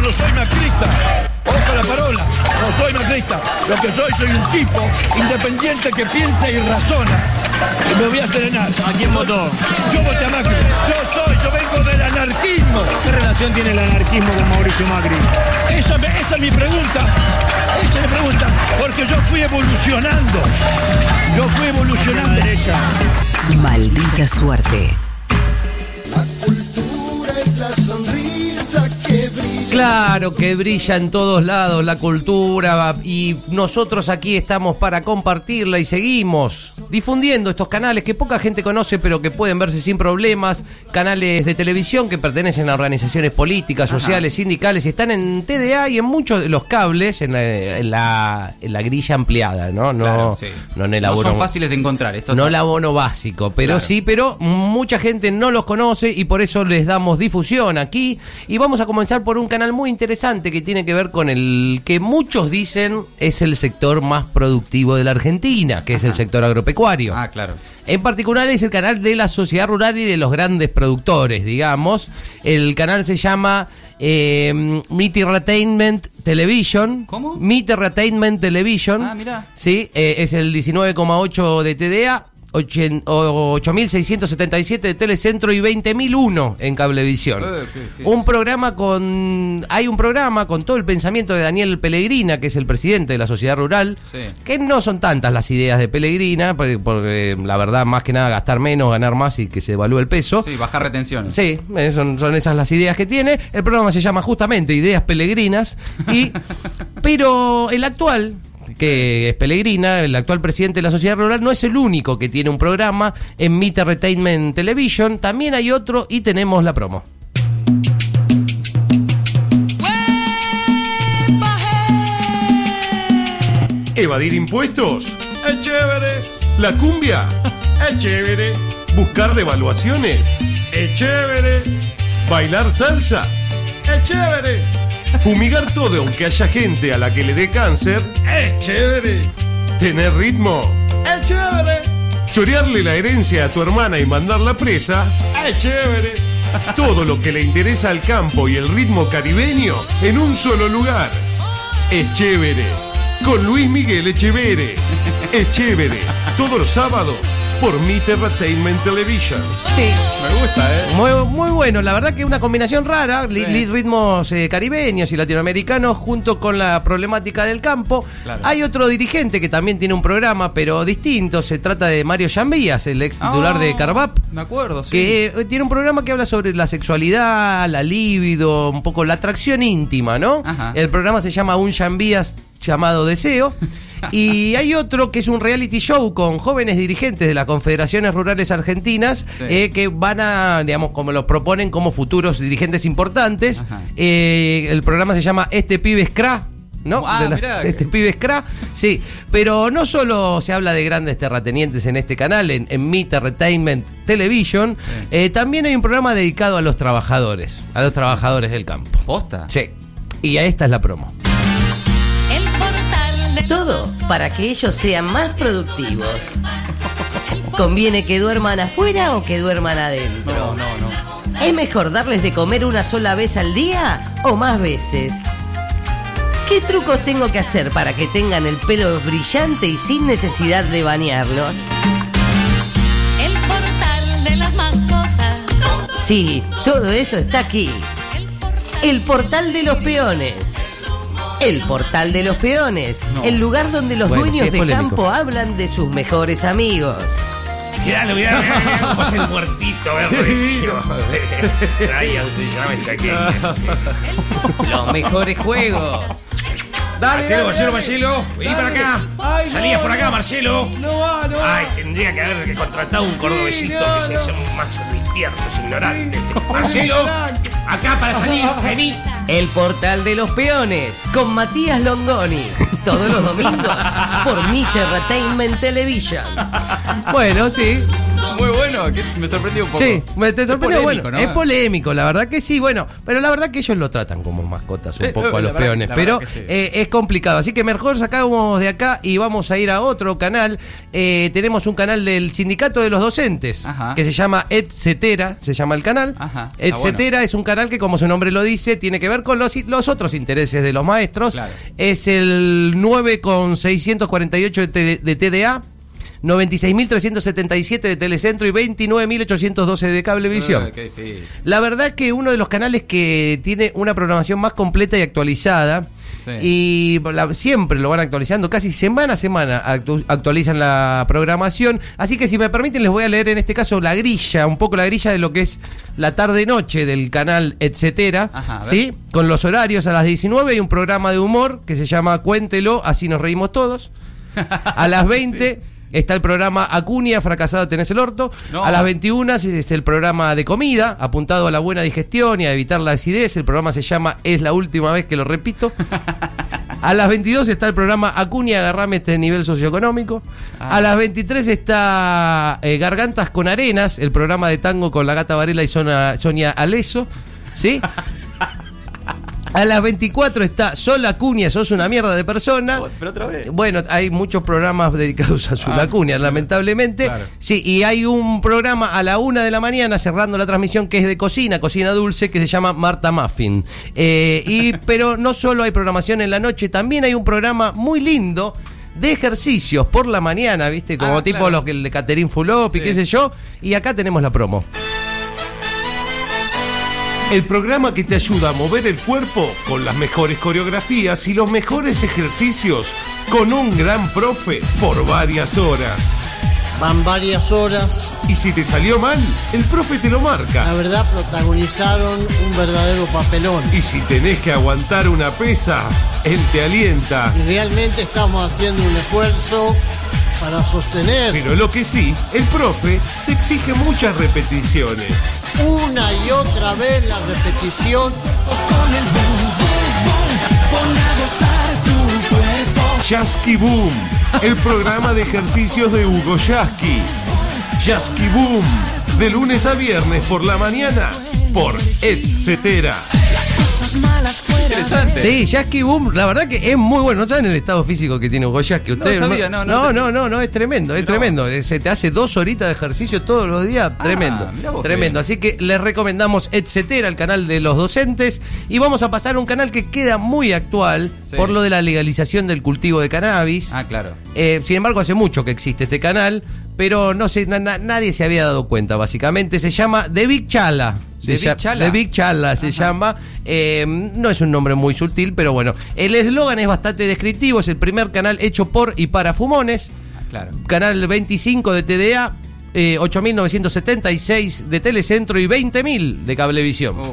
Yo no soy macrista. Ojo la parola. No soy macrista. Lo que soy, soy un tipo independiente que piensa y razona. Y me voy a serenar. ¿A quién votó? Yo voté a Macri. Yo soy, yo vengo del anarquismo. ¿Qué relación tiene el anarquismo con Mauricio Macri? Esa, es mi pregunta. Esa es mi pregunta. Porque yo fui evolucionando. Yo fui evolucionando. Maldita suerte. Claro que brilla en todos lados la cultura y nosotros aquí estamos para compartirla y seguimos difundiendo estos canales que poca gente conoce pero que pueden verse sin problemas, canales de televisión que pertenecen a organizaciones políticas, sociales, sindicales y están en TDA y en muchos de los cables en la, en la, en la grilla ampliada, ¿no? No, Claro, sí. no en el No abono- son fáciles de encontrar. Esto no el abono básico, pero Claro. sí, pero mucha gente no los conoce y por eso les damos difusión aquí. Y vamos a comenzar por un canal muy interesante que tiene que ver con el que muchos dicen es el sector más productivo de la Argentina, que es el sector agropecuario. Ah, claro. En particular es el canal de la sociedad rural y de los grandes productores, digamos. El canal se llama eh, Meet Entertainment Television. ¿Cómo? Meet Entertainment Television. Ah, mirá. Sí, eh, es el 19,8 de TDA. Ochen- o- 8.677 de Telecentro y 20.001 en Cablevisión. Eh, qué- qué- Un programa con... Hay un programa con todo el pensamiento de Daniel Pellegrina, que es el presidente de la sociedad rural, Sí. que no son tantas las ideas de Pellegrina, porque, porque, la verdad, más que nada, gastar menos, ganar más y que se evalúe el peso. Sí, bajar retenciones. Sí, eh, son, son esas las ideas que tiene. El programa se llama justamente Ideas Peregrinas. Y, pero el actual, que es Pellegrina, el actual presidente de la sociedad rural, no es el único que tiene un programa en Meet Entertainment Television. También hay otro y tenemos la promo. ¿Evadir impuestos? ¡Es chévere! ¿La cumbia? ¡Es chévere! ¿Buscar devaluaciones? ¡Es chévere! ¿Bailar salsa? ¡Es chévere! ¿Fumigar todo aunque haya gente a la que le dé cáncer? ¡Es chévere! ¿Tener ritmo? ¡Es chévere! ¿Chorearle la herencia a tu hermana y mandarla presa? ¡Es chévere! Todo lo que le interesa al campo y el ritmo caribeño en un solo lugar. Es chévere. Con Luis Miguel Echevere. Es chévere. Todos los sábados por Meet Entertainment Television. Sí. Me gusta, ¿eh? Muy, muy bueno, la verdad que una combinación rara, li- ritmos eh, caribeños y latinoamericanos junto con la problemática del campo. Claro. Hay otro dirigente que también tiene un programa, pero distinto, se trata de Mario Yambías, el ex titular de Ah, Carvap. Me acuerdo, sí. Que eh, tiene un programa que habla sobre la sexualidad, la libido, un poco la atracción íntima, ¿no? Ajá. El programa se llama Un Yambías llamado Deseo. Y hay otro que es un reality show con jóvenes dirigentes de las confederaciones rurales argentinas Sí. eh, que van a, digamos, como lo proponen como futuros dirigentes importantes. Eh, el programa se llama Este Pibe es Cra. ¿No? Ah, la- este pibe es cra, sí, pero no solo se habla de grandes terratenientes en este canal, en, en Meet Entertainment Television, eh, también hay un programa dedicado a los trabajadores, a los trabajadores del campo. ¿Posta? Sí, y a esta es la promo. Todo para que ellos sean más productivos. ¿Conviene que duerman afuera o que duerman adentro? No, no, no. ¿Es mejor darles de comer una sola vez al día o más veces? ¿Qué trucos tengo que hacer para que tengan el pelo brillante y sin necesidad de bañarlos? el portal de las mascotas. Sí, todo eso está aquí. El portal de los peones. El portal de los peones. No. El lugar donde los Bueno, sí, dueños de polémico. campo hablan de sus mejores amigos. Miralo, miralo, cómo es el muertito. Brian se llama el chaqueño. Los mejores juegos. Marcelo, Marcelo, Marcelo, vení para acá. Salías por acá, Marcelo. No va, no va. Ay, tendría que haber contratado un cordobesito que se un macho despierto, es ignorante. Marcelo, acá para salir, vení. El portal de los peones con Matías Longoni. Todos los domingos por Meet Entertainment Television. Bueno, sí, Muy bueno, que me sorprendió un poco. Sí, me te sorprendió. polémico, Bueno, ¿no? es polémico, la verdad que sí, bueno, pero la verdad que ellos lo tratan como mascotas un Eh, poco a la los verdad- peones, pero sí. eh, es complicado. Así que mejor sacamos de acá y vamos a ir a otro canal. Eh, tenemos un canal del Sindicato de los Docentes Ajá. que se llama Etcetera, se llama el canal. Ajá, Etcetera es un canal que, como su nombre lo dice, tiene que ver con los, los otros intereses de los maestros. Claro. Es el 9,648 de, T- de TDA. 96.377 de Telecentro y 29.812 de Cablevisión. Qué difícil. La verdad que uno de los canales que tiene una programación más completa y actualizada. Sí. Y la- siempre lo van actualizando, casi semana a semana actu- actualizan la programación. Así que si me permiten les voy a leer en este caso la grilla, un poco la grilla de lo que es la tarde-noche del canal Etcetera. Ajá, a ver. ¿sí? Con los horarios a las 19 hay un programa de humor que se llama Cuéntelo, así nos reímos todos. A las 20 está el programa Acuña, fracasado tenés el orto. No. A las 21 es el programa de comida, apuntado a la buena digestión y a evitar la acidez. El programa se llama Es la última vez que lo repito. A las 22 está el programa Acuña, agarrame este nivel socioeconómico. Ah. A las 23 está eh, Gargantas con Arenas, el programa de tango con la gata Varela y Sonia Aleso. ¿Sí? A las 24 está Sol Acuña, sos una mierda de persona. Pero otra vez. Bueno, hay muchos programas dedicados a su Ah, lamentablemente. claro. Sí, y hay un programa a la una de la mañana cerrando la transmisión que es de cocina, cocina dulce, que se llama Marta Muffin. Eh, y, pero no solo hay programación en la noche, también hay un programa muy lindo de ejercicios por la mañana, ¿viste? Como Ah, tipo claro. los que el de Caterín Fulop y Sí. qué sé yo. Y acá tenemos la promo. El programa que te ayuda a mover el cuerpo con las mejores coreografías y los mejores ejercicios con un gran profe por varias horas. Van varias horas. Y si te salió mal, el profe te lo La marca. verdad protagonizaron un verdadero papelón. Y si tenés que aguantar una pesa, él te alienta. Y realmente estamos haciendo un esfuerzo para sostener Pero lo que sí, el profe te exige muchas repeticiones. una y otra vez la repetición. Yasky Boom, el programa de ejercicios de Hugo Yasky. Yasky Boom, de lunes a viernes por la mañana, por Etcetera. Interesante. Sí, Yasky Boom, la verdad que es muy bueno. ¿No saben el estado físico que tiene Hugo Yasky? Ustedes sabía, no, no no, no, no, no, es tremendo, es No. tremendo. Se te hace dos horitas de ejercicio todos los días, tremendo, Ah, tremendo. bien. Así que les recomendamos Etcetera, el canal de los docentes. Y vamos a pasar a un canal que queda muy actual Sí. por lo de la legalización del cultivo de cannabis. Ah, claro. Eh, sin embargo, hace mucho que existe este canal, pero no sé, na- na- nadie se había dado cuenta, básicamente. Se llama The Big Chala. The Big Chala. The Big Chala se llama. Eh, no es un nombre muy sutil, pero bueno. El eslogan es bastante descriptivo. Es el primer canal hecho por y para fumones. Ah, claro. Canal 25 de TDA. eh, 8.976 de Telecentro y 20.000 de Cablevisión. Uf.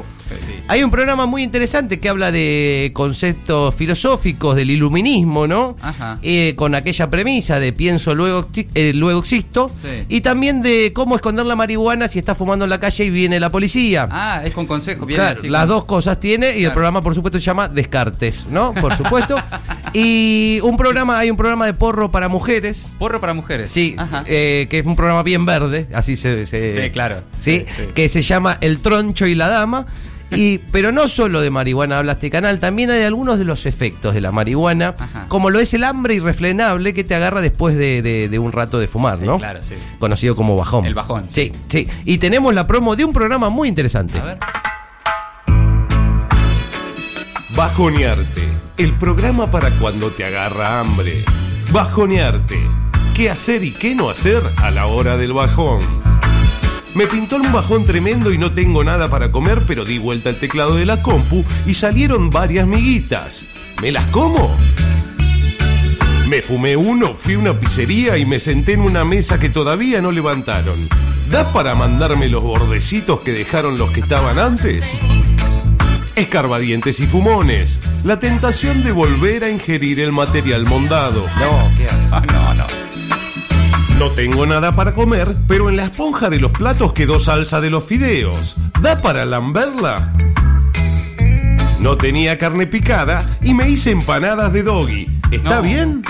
Hay un programa muy interesante que habla de conceptos filosóficos, del iluminismo, ¿no? Ajá. Eh, con aquella premisa de pienso, luego, eh, luego existo. Sí. Y también de cómo esconder la marihuana si está fumando en la calle y viene la policía. Ah, es con consejo. Viene Claro, así las con- dos cosas tiene y el programa por supuesto se llama Descartes, ¿no? Por supuesto. y un programa, hay un programa de porro para mujeres. Porro para mujeres. Sí, Ajá. eh, que es un programa bien verde, así se... se- Sí, claro. ¿sí? Sí, sí. que se llama El Troncho y la Dama. Y, pero no solo de marihuana habla este canal, también hay algunos de los efectos de la marihuana, Ajá. como lo es el hambre irrefrenable que te agarra después de, de- de un rato de fumar, Sí, ¿no? claro, sí. Conocido como bajón. El bajón, Sí, sí. Y tenemos la promo de un programa muy interesante. A ver. Bajonearte, el programa para cuando te agarra hambre. Bajonearte, qué hacer y qué no hacer a la hora del bajón. Me pintó un bajón tremendo y no tengo nada para comer, pero di vuelta al teclado de la compu y salieron varias miguitas. ¿Me las como? Me fumé uno, fui a una pizzería y me senté en una mesa que todavía no levantaron. ¿Da para mandarme los bordecitos que dejaron los que estaban antes? Escarbadientes y fumones. La tentación de volver a ingerir el material mondado. No, ¿qué haces? Ah, no, no. No tengo nada para comer, pero en la esponja de los platos quedó salsa de los fideos. ¿Da para lamberla? No tenía carne picada y me hice empanadas de doggy. ¿Está No. bien?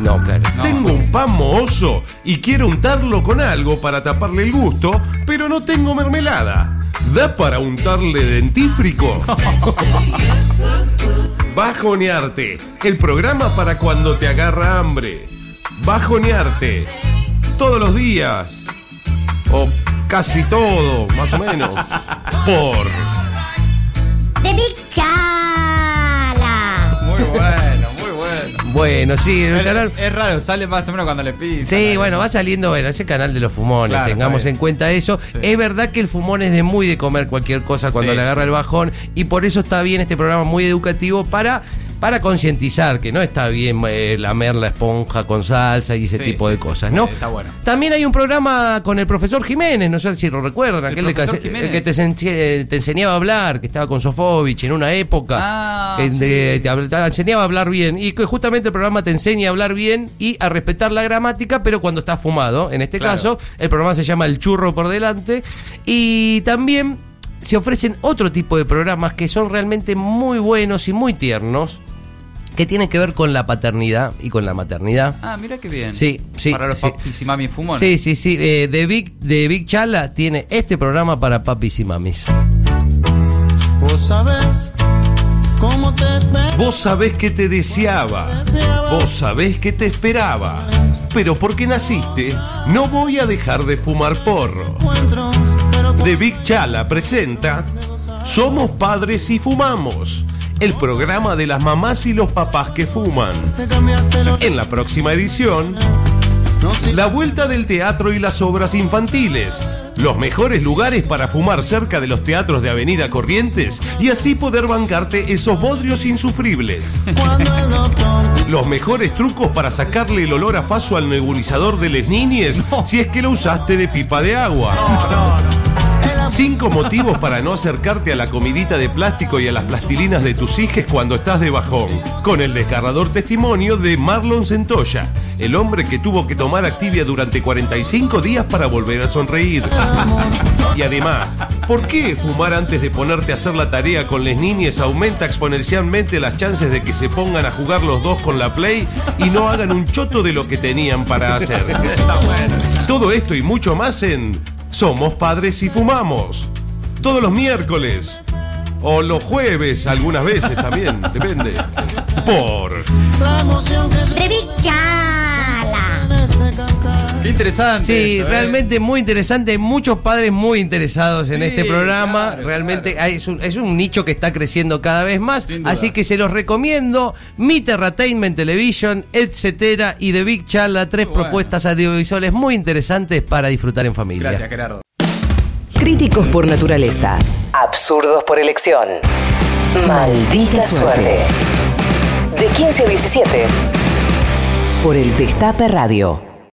No, claro. Tengo un pan mohoso y quiero untarlo con algo para taparle el gusto, pero no tengo mermelada. ¿Da para untarle dentífrico? Bajonearte, el programa para cuando te agarra hambre. Bajonearte, todos los días, o casi todo, más o menos, por... De Big Chala. Muy bueno, muy bueno. Bueno, sí, en el canal. Es raro, sale más o menos cuando le piden. Sí, bueno, va saliendo, bueno, ese canal de los fumones, Claro, tengamos está bien. en cuenta eso. Sí. Es verdad que el fumón es de muy de comer cualquier cosa cuando Sí, le agarra sí. el bajón y por eso está bien este programa muy educativo para para concientizar que no está bien eh, lamer la esponja con salsa y ese Sí, tipo sí, de cosas, ¿no? Está bueno. También hay un programa con el profesor Jiménez, no sé si lo recuerdan, ¿El aquel el que te, ense- te enseñaba a hablar, que estaba con Sofovich en una época, Ah, que sí. de- te, enseñaba a hablar bien y que justamente el programa te enseña a hablar bien y a respetar la gramática, pero cuando estás fumado. En este Claro. caso, el programa se llama El Churro por delante y también se ofrecen otro tipo de programas que son realmente muy buenos y muy tiernos que tienen que ver con la paternidad y con la maternidad. Ah, mira qué bien. Sí, sí, Para los sí. papis y mamis fumones. Sí, sí, sí. eh, de, Big, de Big Chala tiene este programa para papis y mamis. Vos sabés cómo te. Vos sabés que te deseaba, vos sabés que te esperaba, pero porque naciste, no voy a dejar de fumar porro. De Big Chala presenta Somos padres y fumamos, el programa de las mamás y los papás que fuman. En la próxima edición, la vuelta del teatro y las obras infantiles, los mejores lugares para fumar cerca de los teatros de Avenida Corrientes y así poder bancarte esos bodrios insufribles. Los mejores trucos para sacarle el olor a faso al nebulizador de les niñes si es que lo usaste de pipa de agua. Cinco motivos para no acercarte a la comidita de plástico y a las plastilinas de tus hijas cuando estás de bajón. Con el desgarrador testimonio de Marlon Centolla, el hombre que tuvo que tomar Activia durante 45 días para volver a sonreír. Y además, ¿por qué fumar antes de ponerte a hacer la tarea con les niñes aumenta exponencialmente las chances de que se pongan a jugar los dos con la Play y no hagan un choto de lo que tenían para hacer? Todo esto y mucho más en Somos Padres y Fumamos. Todos los miércoles. O los jueves, algunas veces también, depende. Por la Qué interesante. Sí, esto, ¿eh? realmente muy interesante. Hay muchos padres muy interesados en este programa. claro, realmente claro. es, un, es un nicho que está creciendo cada vez más. Así que se los recomiendo. Mi Terratainment Television, etcétera, y The Big Charla. Tres bueno. propuestas audiovisuales muy interesantes para disfrutar en familia. Gracias, Gerardo. Críticos por naturaleza. Absurdos por elección. Maldita suerte. De 15 a 17. Por el Destape Radio.